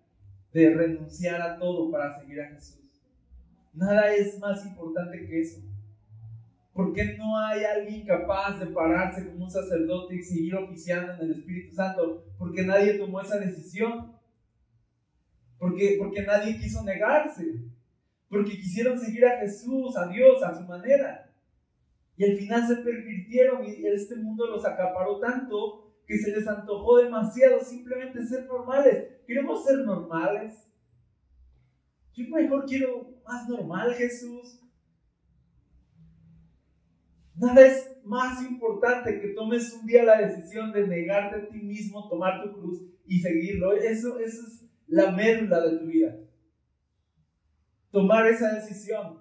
de renunciar a todo para seguir a Jesús. Nada es más importante que eso. ¿Por qué no hay alguien capaz de pararse como un sacerdote y seguir oficiando en el Espíritu Santo? Porque nadie tomó esa decisión. Porque, porque nadie quiso negarse. Porque quisieron seguir a Jesús, a Dios, a su manera. Y al final se pervirtieron y este mundo los acaparó tanto que se les antojó demasiado simplemente ser normales. Queremos ser normales. Yo mejor quiero más normal, Jesús. Nada es más importante que tomes un día la decisión de negarte a ti mismo, tomar tu cruz y seguirlo. Eso, eso es la médula de tu vida. Tomar esa decisión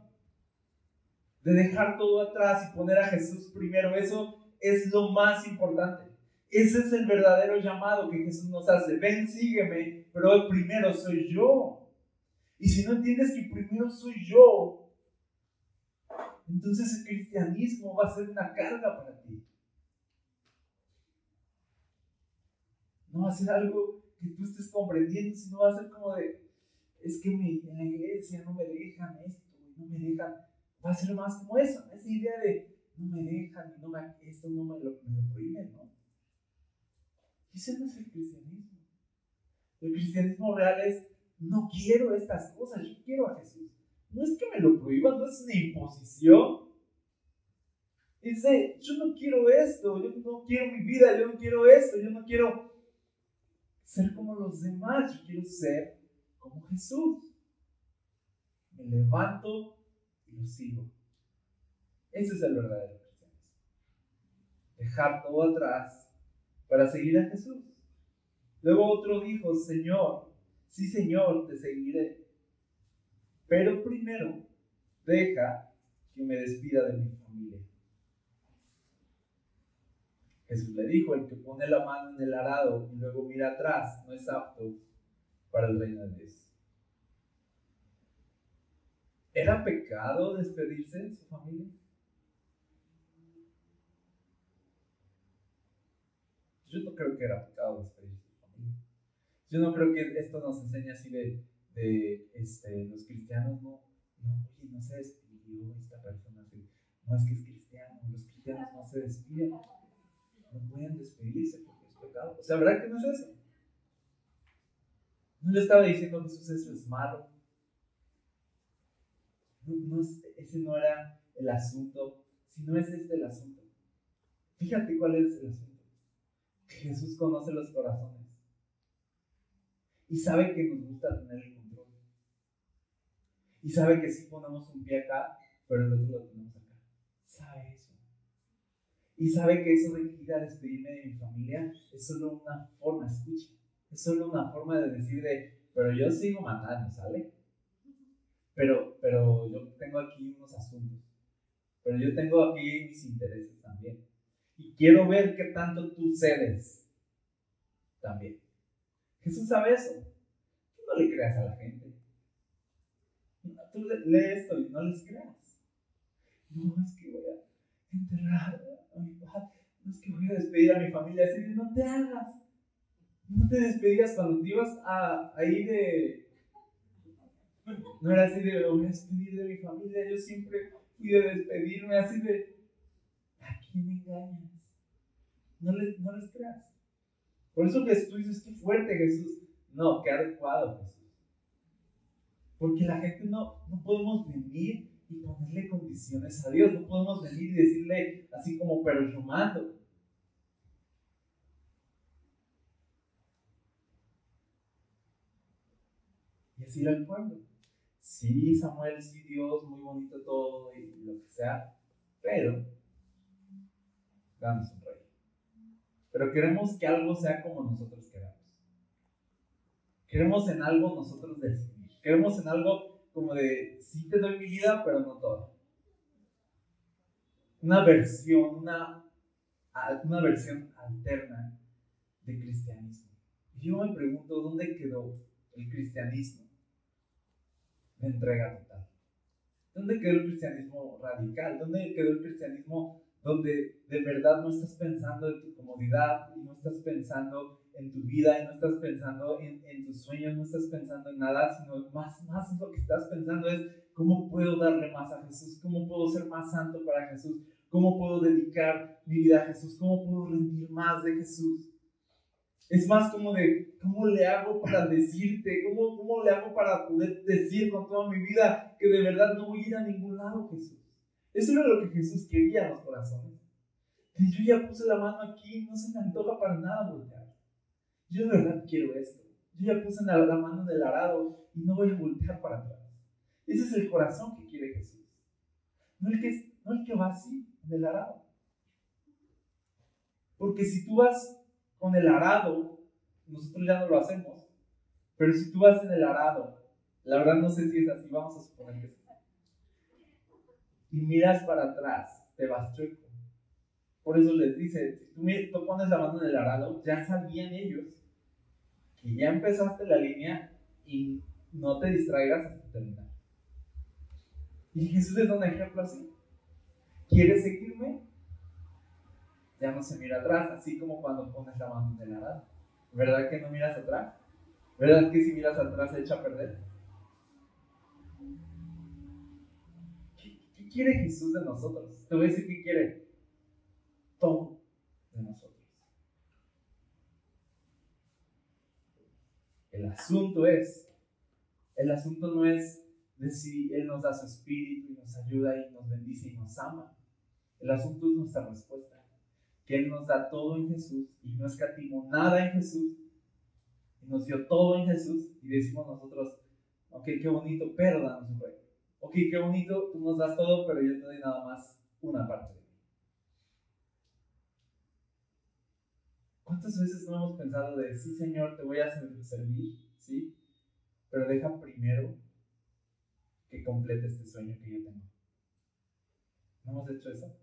de dejar todo atrás y poner a Jesús primero, eso es lo más importante. Ese es el verdadero llamado que Jesús nos hace. Ven, sígueme, pero primero soy yo. Y si no entiendes que primero soy yo, entonces el cristianismo va a ser una carga para ti. No va a ser algo que tú estés comprendiendo, sino va a ser como de, es que me, en la iglesia no me dejan esto, no me dejan. Va a ser más como eso, esa idea de, no me dejan, no me, esto no me lo, me lo prohíben, ¿no? Ese no es el cristianismo. El cristianismo real es no quiero estas cosas, yo quiero a Jesús. No es que me lo prohíban, no es una imposición. Dice, yo no quiero esto, yo no quiero mi vida, yo no quiero esto, yo no quiero ser como los demás, yo quiero ser como Jesús. Me levanto y lo sigo. Ese es el verdadero cristianismo. Dejar todo atrás para seguir a Jesús. Luego otro dijo, Señor, sí Señor, te seguiré. Pero primero, deja que me despida de mi familia. Jesús le dijo, el que pone la mano en el arado y luego mira atrás no es apto para el reino de Dios. ¿Era pecado despedirse de su familia? Yo no creo que era pecado despedirse. Yo no creo que esto nos enseñe así de, de este, los cristianos, no, no, oye, no se despidió esta persona, no es que es cristiano, los cristianos no se despiden, no pueden despedirse porque es pecado. O sea, ¿verdad que no es eso? No le estaba diciendo Jesús eso es malo. No, ese no era el asunto, sino es este el asunto. Fíjate cuál es el asunto. Jesús conoce los corazones y sabe que nos gusta tener el control. Y sabe que si ponemos un pie acá, pero el otro lo tenemos acá. Sabe eso. Y sabe que eso de ir a despedirme de mi familia es solo una forma, escucha, es solo una forma de decir de, pero yo sigo mandando, ¿sale? Pero, pero yo tengo aquí unos asuntos. Pero yo tengo aquí mis intereses también. Y quiero ver qué tanto tú cedes también. Jesús sabe eso. Tú no le creas a la gente. Tú lees esto y no les creas. No es que voy a enterrar a mi padre. No es que voy a despedir a mi familia. Así no te hagas. No te despedías cuando te ibas a, ahí de. No era así de, voy a despedir de mi familia. Yo siempre fui de despedirme así de. ¿A quién engañas? No les, no les creas. Por eso tú dices, qué fuerte Jesús. No, qué adecuado Jesús. Porque la gente no, no podemos venir y ponerle condiciones a Dios. No podemos venir y decirle así como perfumando. Y así era el. Sí, Samuel, sí, Dios, muy bonito todo y lo que sea, pero damos un rey. Pero queremos que algo sea como nosotros queramos. Queremos en algo nosotros decidir. Queremos en algo como de, sí te doy mi vida, pero no todo. Una versión, una, una versión alterna de cristianismo. Y yo me pregunto, ¿dónde quedó el cristianismo de entrega total? ¿Dónde quedó el cristianismo radical? ¿Dónde quedó el cristianismo donde de verdad no estás pensando en tu comodidad y no estás pensando en tu vida y no estás pensando en, tus sueños, no estás pensando en nada, sino más, más lo que estás pensando es cómo puedo darle más a Jesús, cómo puedo ser más santo para Jesús, cómo puedo dedicar mi vida a Jesús, cómo puedo rendir más de Jesús. Es más como de, ¿cómo le hago para decirte? ¿Cómo, ¿Cómo le hago para poder decir con toda mi vida que de verdad no voy a ir a ningún lado, Jesús? Eso era lo que Jesús quería en los corazones. yo ya puse la mano aquí, no se me antoja para nada voltear. Yo de verdad quiero esto. Yo ya puse la, la mano en el arado y no voy a voltear para atrás. Ese es el corazón que quiere Jesús. No el que, no el que va así, en el arado. Porque si tú vas con el arado, nosotros ya no lo hacemos, pero si tú vas en el arado, la verdad no sé si es así, vamos a suponer que sí y miras para atrás, te vas chueco. Por eso les dice, si tú, pones la mano en el arado, ya sabían ellos que ya empezaste la línea y no te distraigas hasta terminar. Y Jesús es un ejemplo así. ¿Quieres seguirme? Ya no se mira atrás, así como cuando pones la mano en el arado. ¿Verdad que no miras atrás? ¿Verdad que si miras atrás se echa a perder? Quiere Jesús de nosotros? Te voy a decir que quiere todo de nosotros. El asunto es, el asunto no es de si Él nos da su espíritu y nos ayuda y nos bendice y nos ama. El asunto es nuestra respuesta. Que Él nos da todo en Jesús y no escatimó nada en Jesús. Y nos dio todo en Jesús y decimos nosotros, ok, qué bonito, pero danos un reino ok, qué bonito, tú nos das todo, pero yo te doy nada más una parte de mí. ¿Cuántas veces no hemos pensado de, sí, Señor, te voy a servir, sí, pero deja primero que complete este sueño que yo tengo? ¿No hemos hecho eso?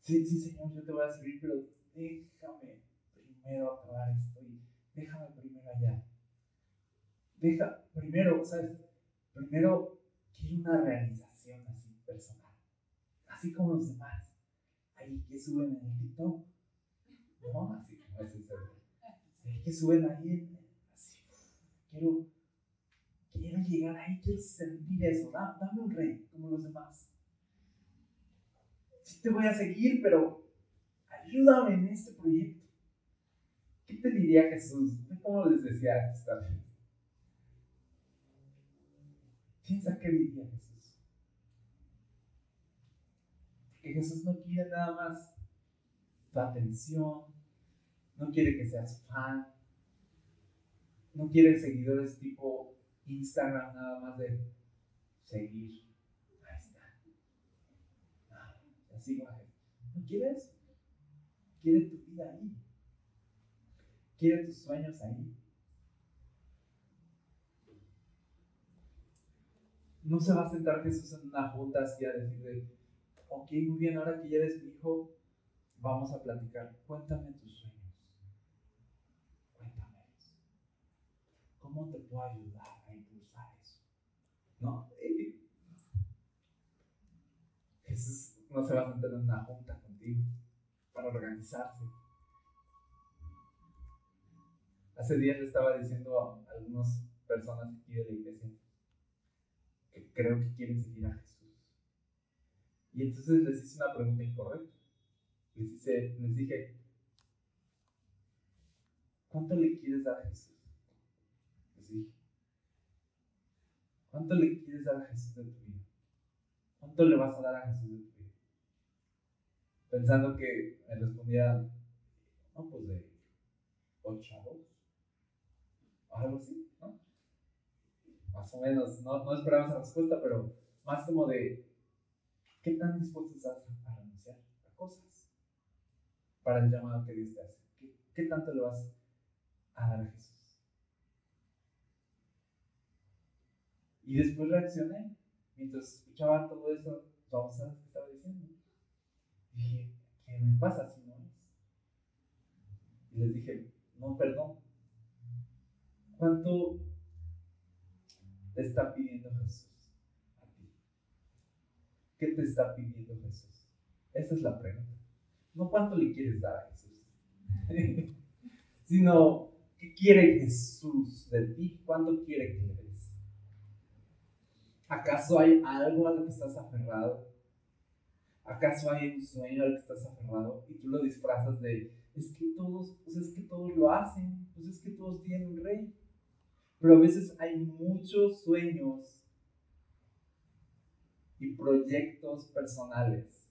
Sí, sí, Señor, yo te voy a servir, pero déjame primero acabar esto y déjame primero allá. Deja, primero, ¿sabes? Primero, quiero una realización así personal, así como los demás. Ahí que suben en el TikTok, no, así ese Ahí que suben ahí, así, quiero, quiero llegar ahí, quiero sentir eso, dame un rey como los demás. Sí te voy a seguir, pero ayúdame en este proyecto. ¿Qué te diría Jesús? ¿Cómo les decía esta vez? Piensa qué diría Jesús. Que Jesús no quiere nada más tu atención, no quiere que seas fan, no quiere seguidores tipo Instagram nada más de seguir. Ahí está. No, así va. No quiere eso. Quiere tu vida ahí. Quiere tus sueños ahí. No se va a sentar Jesús en una junta así a decirle, ok, muy bien, ahora que ya eres mi hijo, vamos a platicar. Cuéntame tus sueños. Cuéntame ¿Cómo te puedo ayudar a impulsar eso? ¿No? Jesús no se va a sentar en una junta contigo para organizarse. Hace días le estaba diciendo a algunas personas aquí de la iglesia, creo que quieren seguir a Jesús. Y entonces les hice una pregunta incorrecta. Les, hice, les dije, ¿cuánto le quieres dar a Jesús? Les dije, ¿cuánto le quieres dar a Jesús de tu vida? ¿Cuánto le vas a dar a Jesús de tu vida? Pensando que me respondía, no, pues de 8 a 2. Algo así. Más o menos, no, no esperaba esa respuesta, pero más como de, ¿qué tan dispuesto estás a renunciar a cosas para el llamado que Dios te hace? ¿Qué, tanto le vas a dar a Jesús? Y después reaccioné. Mientras escuchaba todo eso, vamos a ver qué estaba diciendo. dije, ¿qué me pasa si no es? Y les dije, no, perdón. ¿Cuánto te está pidiendo Jesús a ti? ¿Qué te está pidiendo Jesús? Esa es la pregunta. No cuánto le quieres dar a Jesús, sino qué quiere Jesús de ti, cuánto quiere que le ¿Acaso hay algo a lo que estás aferrado? ¿Acaso hay un sueño al que estás aferrado y tú lo disfrazas de, es que todos, pues es que todos lo hacen, pues es que todos tienen un rey? Pero a veces hay muchos sueños y proyectos personales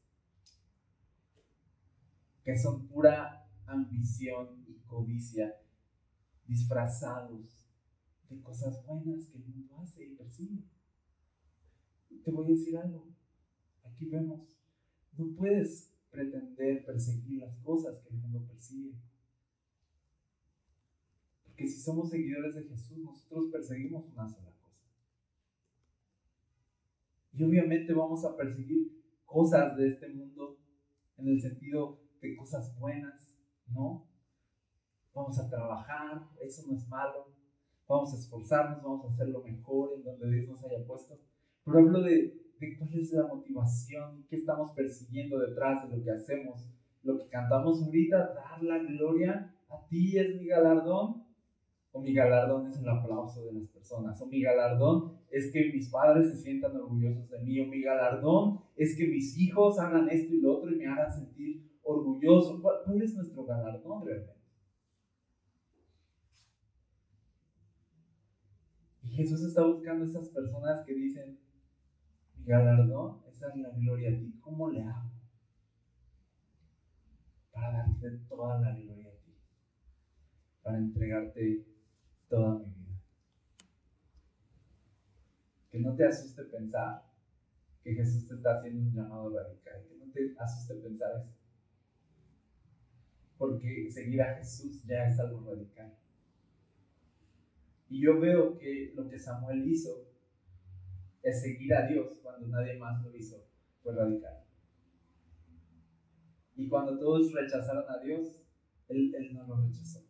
que son pura ambición y codicia disfrazados de cosas buenas que el mundo hace y persigue te voy a decir algo. Aquí vemos, no puedes pretender perseguir las cosas que el mundo persigue. Porque si somos seguidores de Jesús, nosotros perseguimos una sola cosa. Y obviamente vamos a perseguir cosas de este mundo en el sentido de cosas buenas, ¿no? Vamos a trabajar, eso no es malo. Vamos a esforzarnos, vamos a hacer lo mejor en donde Dios nos haya puesto. Pero hablo de, cuál es la motivación, qué estamos persiguiendo detrás de lo que hacemos, lo que cantamos ahorita, dar la gloria a ti es mi galardón, o mi galardón es el aplauso de las personas, o mi galardón es que mis padres se sientan orgullosos de mí, o mi galardón es que mis hijos hagan esto y lo otro y me hagan sentir orgulloso. ¿Cuál, es nuestro galardón realmente? Y Jesús está buscando a esas personas que dicen, galardón es darle la gloria a ti. ¿Cómo le hago? Para darte toda la gloria a ti. Para entregarte toda mi vida. Que no te asuste pensar que Jesús te está haciendo un llamado radical. Que no te asuste pensar eso. Porque seguir a Jesús ya es algo radical. Y yo veo que lo que Samuel hizo es seguir a Dios cuando nadie más lo hizo, fue radical. Y cuando todos rechazaron a Dios, él, él no lo rechazó.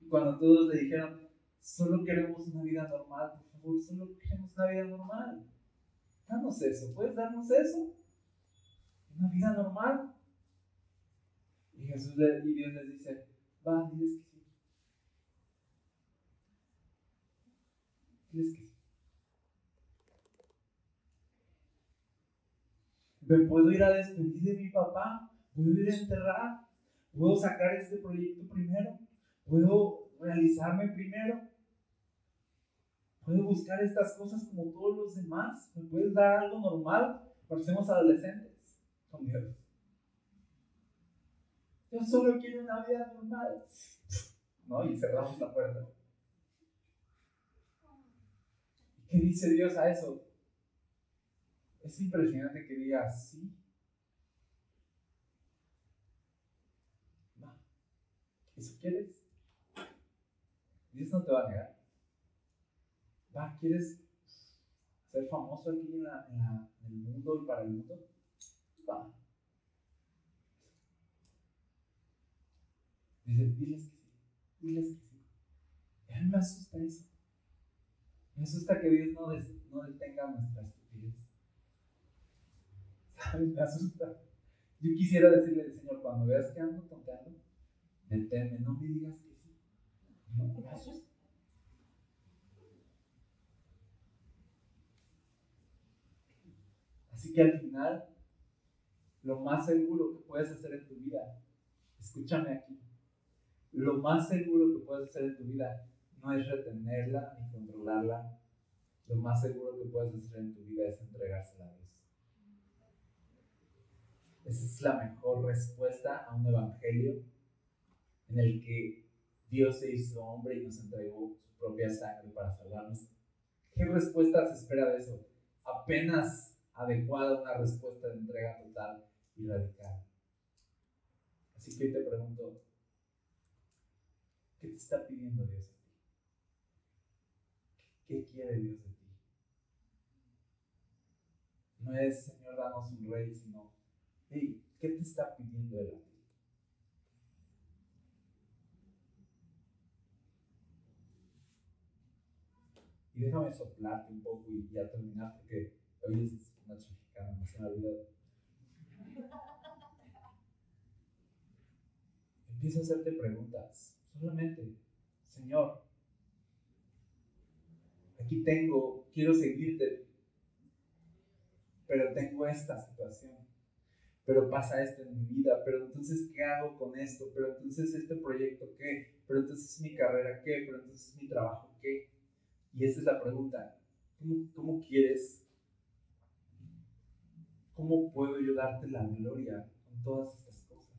Y cuando todos le dijeron, solo queremos una vida normal, por favor, solo queremos una vida normal. Danos eso, ¿puedes darnos eso? Una vida normal. Y Jesús le, y Dios les dice, va, diles que sí. Diles que sí. me puedo ir a despedir de mi papá, puedo ir a enterrar, puedo sacar este proyecto primero, puedo realizarme primero, puedo buscar estas cosas como todos los demás, me puedes dar algo normal, parecemos adolescentes con Dios. Yo solo quiero una vida normal. ¿No? Y cerramos la puerta. ¿Qué dice Dios a eso? Es impresionante que diga sí. ¿Eso quieres? Dios no te va a negar. Va, ¿quieres ser famoso aquí en, el mundo y para el mundo? Va. Dice, diles que sí, diles que sí. Y a mí me asusta eso. Me asusta que Dios no, no detenga nuestra estupidez. Me asusta. Yo quisiera decirle al Señor, cuando veas que ando tonteando, deténme, no me digas que sí. No, me asusta. Así que al final, lo más seguro que puedes hacer en tu vida, escúchame aquí, lo más seguro que puedes hacer en tu vida no es retenerla ni controlarla. Lo más seguro que puedes hacer en tu vida es entregársela a Dios. Esa es la mejor respuesta a un evangelio en el que Dios se hizo hombre y nos entregó su propia sangre para salvarnos. ¿Qué respuesta se espera de eso? Apenas adecuada una respuesta de entrega total y radical. Así que te pregunto, ¿qué te está pidiendo Dios a ti? ¿Qué quiere Dios de ti? No es, Señor, danos un rey, sino, hey, ¿qué te está pidiendo Él a ti? Y déjame soplarte un poco y ya terminar porque hoy es mexicana, no se me ha olvidado. Empieza a hacerte preguntas. Solamente, Señor, aquí tengo, quiero seguirte, pero tengo esta situación, pero pasa esto en mi vida, pero entonces, ¿qué hago con esto? Pero entonces, ¿este proyecto qué? Pero entonces, ¿mi carrera qué? Pero entonces, ¿mi trabajo qué? Y esa es la pregunta. ¿Cómo, quieres? ¿Cómo puedo yo darte la gloria con todas estas cosas?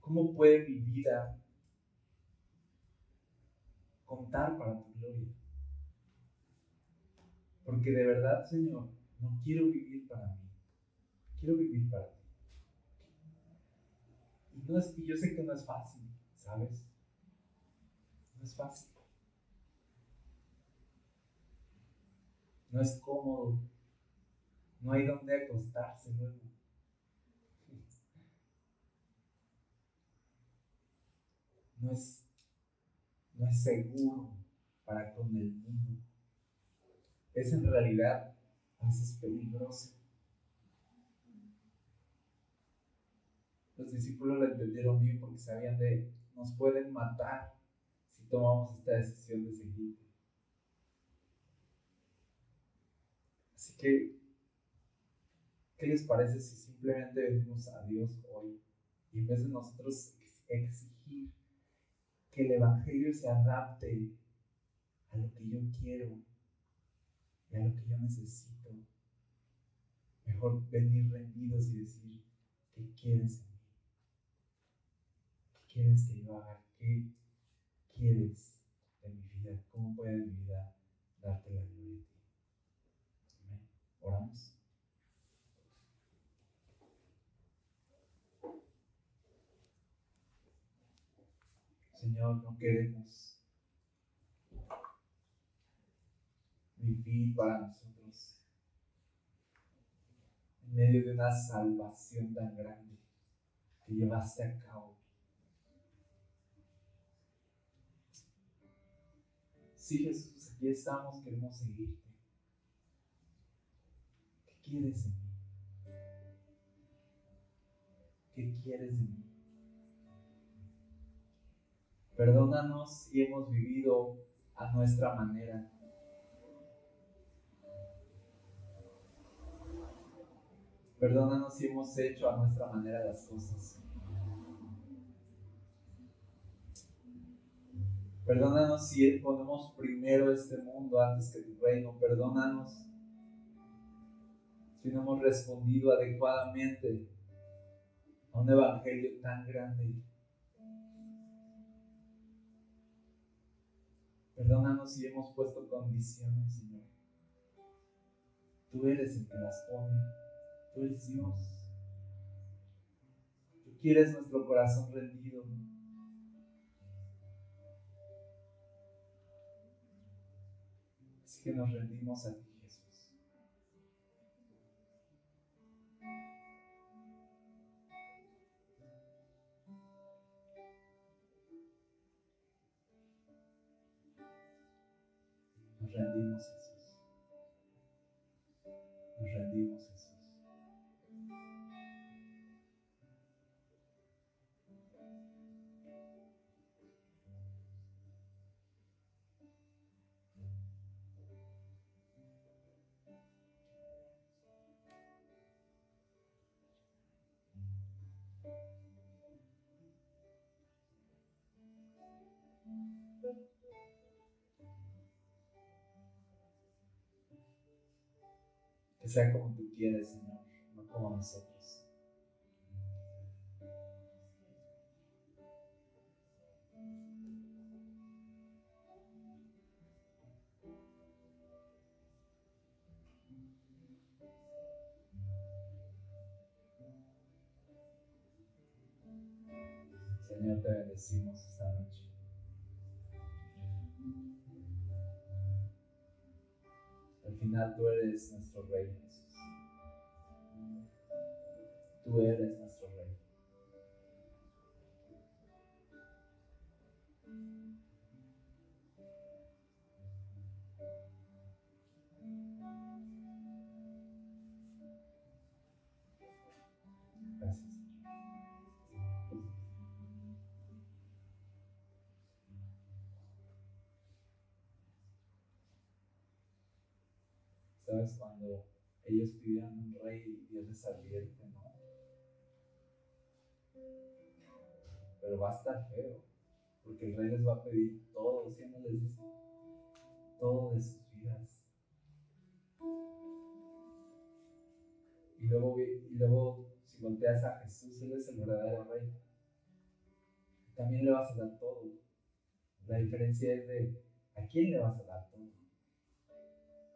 ¿Cómo puede mi vida contar para tu gloria? Porque de verdad, Señor, no quiero vivir para mí. Quiero vivir para ti. Y, no es, y yo sé que no es fácil, ¿sabes? No es fácil. No es cómodo. No hay donde acostarse luego. No es, no es seguro para con el mundo. Es en realidad a veces peligroso. Los discípulos lo entendieron bien porque sabían de nos pueden matar si tomamos esta decisión de seguirte. Así que, ¿qué les parece si simplemente venimos a Dios hoy y en vez de nosotros exigir que el Evangelio se adapte a lo que yo quiero y a lo que yo necesito, mejor venir rendidos y decir, ¿qué quieres en mí? ¿Qué quieres que yo haga? ¿Qué quieres de mi vida? ¿Cómo puede mi vida darte la gloria a ti? Oramos. Señor, no queremos vivir para nosotros en medio de una salvación tan grande que llevaste a cabo Sí, Jesús, aquí estamos, queremos seguirte. ¿Qué quieres de mí? ¿Qué quieres de mí? Perdónanos si hemos vivido a nuestra manera. Perdónanos si hemos hecho a nuestra manera las cosas. Perdónanos si ponemos primero este mundo antes que tu reino. Perdónanos si no hemos respondido adecuadamente a un evangelio tan grande. Perdónanos si hemos puesto condiciones, Señor. Tú eres el que las pone. Tú eres Dios. Tú quieres nuestro corazón rendido. que nos rendimos a ti, Nos rendimos, Jesús. Sea como tú quieres, Señor. como nosotros. Señor, te bendecimos esta noche. Al final tú eres nuestro Rey, Tú eres nuestro Rey. ¿Sabes? Cuando ellos pidieron un rey, Dios les advierte, ¿no? Pero va a estar feo, porque el rey les va a pedir todo, ¿sí no les dice? Todo de sus vidas. Y luego, y luego si volteas a Jesús, Él es el verdadero rey. También le vas a dar todo. La diferencia es de a quién le vas a dar todo.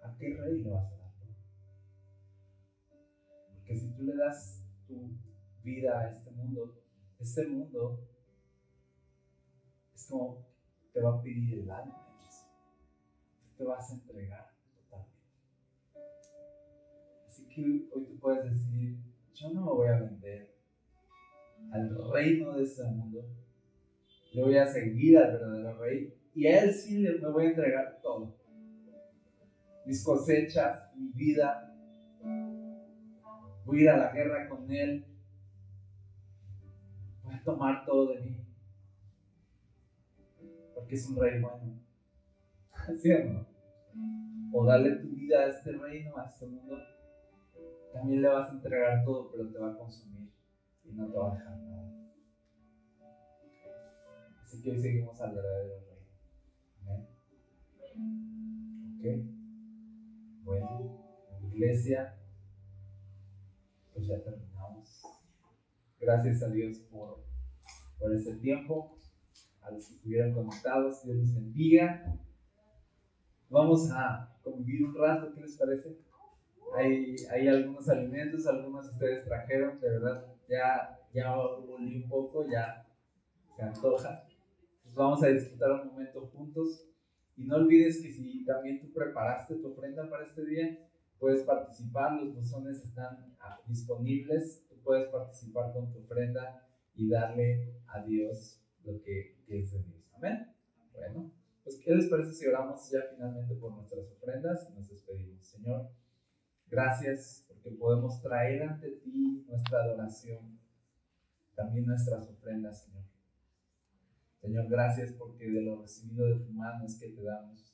¿A qué rey le vas a dar todo? Porque si tú le das tu vida a este mundo, este mundo como te va a pedir el alma. Te vas a entregar totalmente. Así que hoy tú puedes decir, yo no me voy a vender al reino de este mundo. Yo voy a seguir al verdadero rey y a él sí me voy a entregar todo mis cosechas, mi vida. Voy a ir a la guerra con Él. Voy a tomar todo de mí. Porque es un rey bueno. O darle tu vida a este reino, a este mundo. También le vas a entregar todo, pero te va a consumir y no te va a dejar nada. Así que hoy seguimos al verdadero rey. Amén. ¿Ok? Bueno, iglesia, pues ya terminamos. Gracias a Dios por, por ese tiempo. A los que estuvieron conectados, Dios les bendiga. Vamos a convivir un rato, ¿qué les parece? Hay, hay algunos alimentos, algunos ustedes trajeron, de verdad, ya, ya volví un poco, ya se antoja. Pues vamos a disfrutar un momento juntos. Y no olvides que si también tú preparaste tu ofrenda para este día, puedes participar, los buzones están ah, disponibles, tú puedes participar con tu ofrenda y darle a Dios lo que, es de Dios. Amén. Bueno, pues ¿qué les parece si oramos ya finalmente por nuestras ofrendas y nos despedimos? Señor, gracias porque podemos traer ante ti nuestra adoración, también nuestras ofrendas, Señor. Señor, gracias porque de lo recibido de tu mano es que te damos.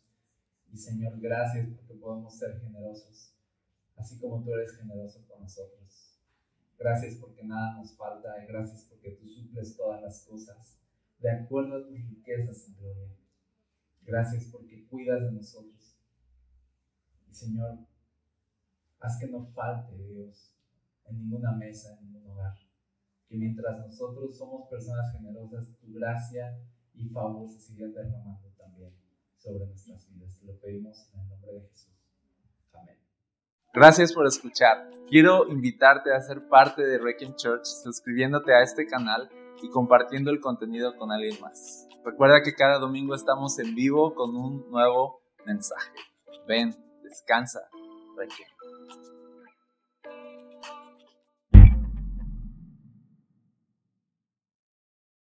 Y Señor, gracias porque podemos ser generosos, así como tú eres generoso con nosotros. Gracias porque nada nos falta y gracias porque tú suples todas las cosas de acuerdo a tus riquezas en gloria. Gracias porque cuidas de nosotros. Y Señor, haz que no falte, Dios, en ninguna mesa, en ningún hogar que mientras nosotros somos personas generosas, tu gracia y favor se sigan derramando también sobre nuestras vidas. Te lo pedimos en el nombre de Jesús. Amén. Gracias por escuchar. Quiero invitarte a ser parte de Requiem Church suscribiéndote a este canal y compartiendo el contenido con alguien más. Recuerda que cada domingo estamos en vivo con un nuevo mensaje. Ven, descansa, Requiem.